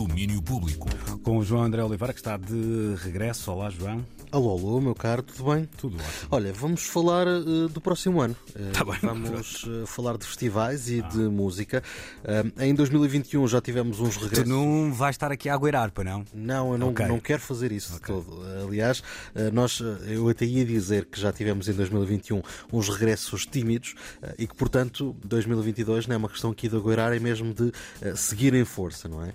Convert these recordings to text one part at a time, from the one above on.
Domínio Público. Com o João André Oliveira, que está de regresso. Olá, João. Alô, alô, meu caro, tudo bem? Tudo ótimo. Olha, vamos falar uh, do próximo ano. Uh, Tá bem, vamos uh, falar de festivais e de música. Em 2021 já tivemos uns Tu regressos. não vais estar aqui a agueirar, para não? Não, eu não, Ok. não quero fazer isso de todo. Aliás, nós, eu até ia dizer que já tivemos em 2021 uns regressos tímidos e que, portanto, 2022 não é uma questão aqui de agueirar, é mesmo de seguir em força, não é?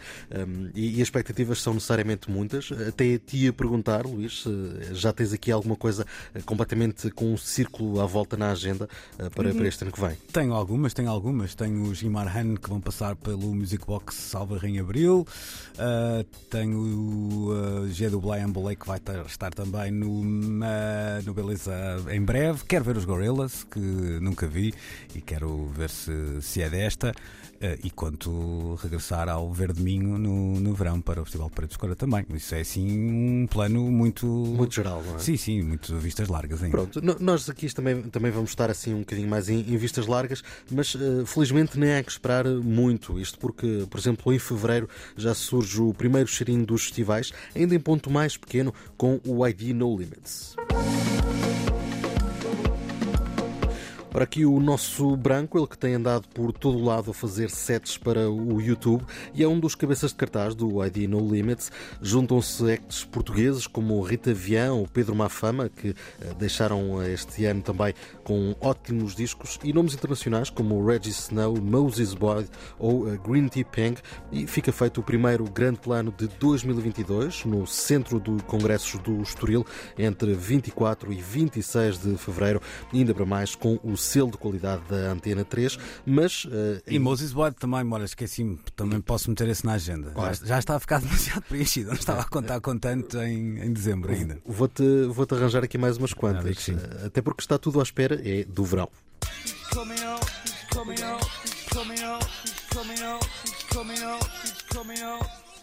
Um, E, e as expectativas são necessariamente muitas. Até te ia perguntar, Luís, se já tens aqui alguma coisa eh, completamente com um círculo à volta na agenda eh, para, para este ano que vem? Tenho algumas, tenho algumas. Tenho os Imarhan que vão passar pelo Music Box Salva em Abril. Ah, tenho o uh, G do Boley que vai tar- estar também no, na- no Beleza em breve. Quero ver os Gorillaz, que nunca vi, e quero ver se, se é desta. Ah, e quanto regressar ao Verde Minho no, no verão para o Festival de Preto de Escora também. Isso é assim um plano muito. Muito geral, não é? Sim, sim, muito vistas largas ainda. Pronto, nós aqui também, também vamos estar assim um bocadinho mais em, em vistas largas, mas eh, felizmente nem há que esperar muito. Isto porque, por exemplo, em fevereiro já surge o primeiro cheirinho dos festivais, ainda em ponto mais pequeno, com o ID No Limits. Ora, aqui o nosso branco, ele que tem andado por todo o lado a fazer sets para o YouTube e é um dos cabeças de cartaz do ID No Limits. Juntam-se actos portugueses como Rita Vian ou Pedro Mafama, que eh, deixaram eh, este ano também com ótimos discos, e nomes internacionais como Reggie Snow, Moses Boyd ou eh, Green Tea Peng. E fica feito o primeiro grande plano de 2022 no centro do Congressos do Estoril entre 24 e 26 de fevereiro, ainda para mais com o selo de qualidade da Antena 3, mas eh, E Moses Boyd também, olha, esqueci-me, também posso meter esse na agenda. Já, já está a ficar demasiado preenchido, não estava a contar com tanto em, em dezembro ainda. Vou-te vou-te arranjar aqui mais umas quantas. Eh, Até porque está tudo à espera é do verão.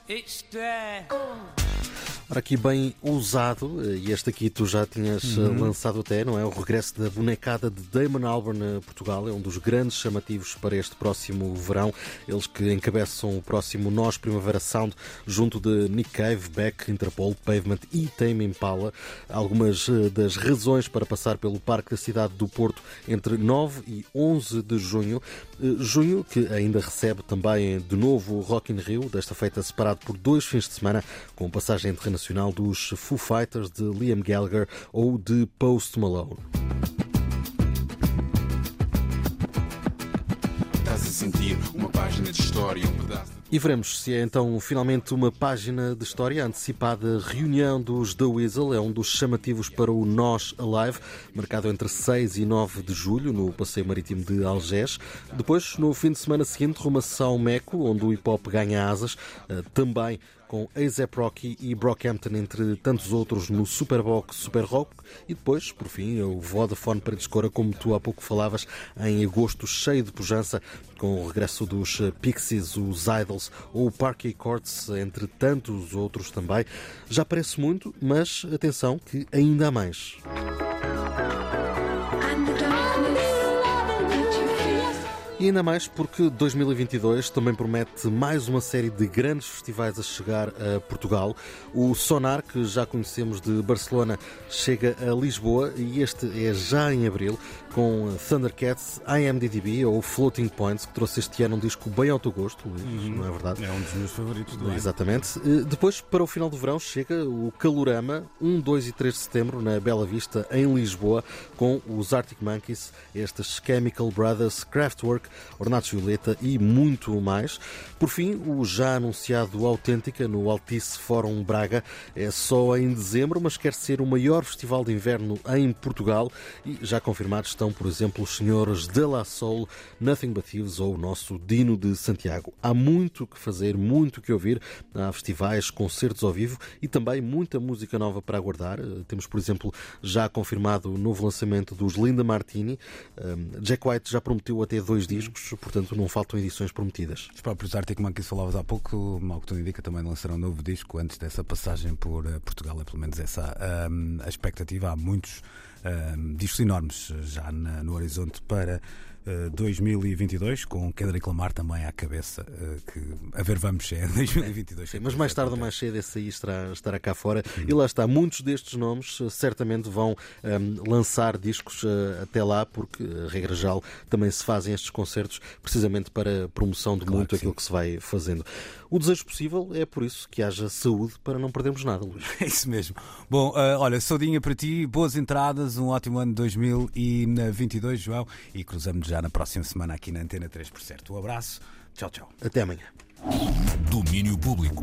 It's there. Ora, aqui bem ousado, eh, e este aqui tu já tinhas eh, Uhum. lançado até, não é? O regresso da bonecada de Damon Albarn a Portugal é um dos grandes chamativos para este próximo verão. Eles que encabeçam o próximo Nós Primavera Sound junto de Nick Cave, Beck, Interpol, Pavement e Tame Impala. Algumas eh, das razões para passar pelo Parque da Cidade do Porto entre 9 e 11 de junho. Junho que ainda recebe também de novo o Rock in Rio, desta feita separado por dois fins de semana, com passagem internacional dos Foo Fighters de Liam Gallagher ou de Post Malone. Estás a sentir uma página de história, um pedaço de E veremos se é então finalmente uma página de história. A antecipada reunião dos The Weasel é um dos chamativos para o Nós Alive, marcado entre 6 e 9 de julho no Passeio Marítimo de Algés. Depois, no fim de semana seguinte, rumo-se ao Meco, onde o hip hop ganha asas, eh, também com A$AP Rocky e Brockhampton, entre tantos outros, no Superbox Super Rock. E depois, por fim, o Vodafone para Descora, como tu há pouco falavas, em agosto, cheio de pujança, com o regresso dos Pixies, os Idols ou o Parquet Courts, entre tantos outros também. Já parece muito, mas atenção que ainda há mais. E ainda mais porque 2022 também promete mais uma série de grandes festivais a chegar a Portugal. O Sonar, que já conhecemos de Barcelona, chega a Lisboa e este é já em abril, com Thundercats, IMDDB ou Floating Points, que trouxe este ano um disco bem ao teu gosto, Luís, não é verdade? É um dos meus favoritos do ano. Exatamente. Eh, Depois, para o final do verão, chega o Calorama, 1, 2 e 3 de setembro, na Bela Vista, em Lisboa, com os Arctic Monkeys, estes Chemical Brothers, Kraftwerk, Ornatos Violeta e muito mais. Por fim, o já anunciado Autêntica no Altice Fórum Braga é só em dezembro, mas quer ser o maior festival de inverno em Portugal e já confirmados estão, por exemplo, os senhores de La Soul, Nothing But Thieves ou o nosso Dino de Santiago. Há muito que fazer, muito que ouvir. Há festivais, concertos ao vivo e também muita música nova para aguardar. Eh, Temos, por exemplo, já confirmado o novo lançamento dos Linda Martini. Um, Jack White já prometeu até dois discos, portanto não faltam edições prometidas. Os próprios Arctic Monkeys falavas há pouco, mal que tu indica, também lançaram um novo disco antes dessa passagem por eh, Portugal, é pelo menos essa ahm, a expectativa. Há muitos ahm, discos enormes já na- no horizonte para 2022, com Kendrick Lamar também à cabeça. eh, que a ver, vamos, é 2022. Sim, mas mais tarde ou mais cedo esse aí estará, estará cá fora. E lá está, muitos destes nomes eh, certamente vão ehm, lançar discos eh, até lá, porque, eh, regra geral, também se fazem estes concertos precisamente para promoção de muito que aquilo sim. que se vai fazendo. O desejo possível é por isso que haja saúde para não perdermos nada, Luís. É isso mesmo. Bom, eh, olha, saudinha para ti, boas entradas, um ótimo ano 2022, João, e cruzamos já na próxima semana aqui na Antena 3 por certo. Um abraço, tchau, tchau. Até amanhã. Domínio público.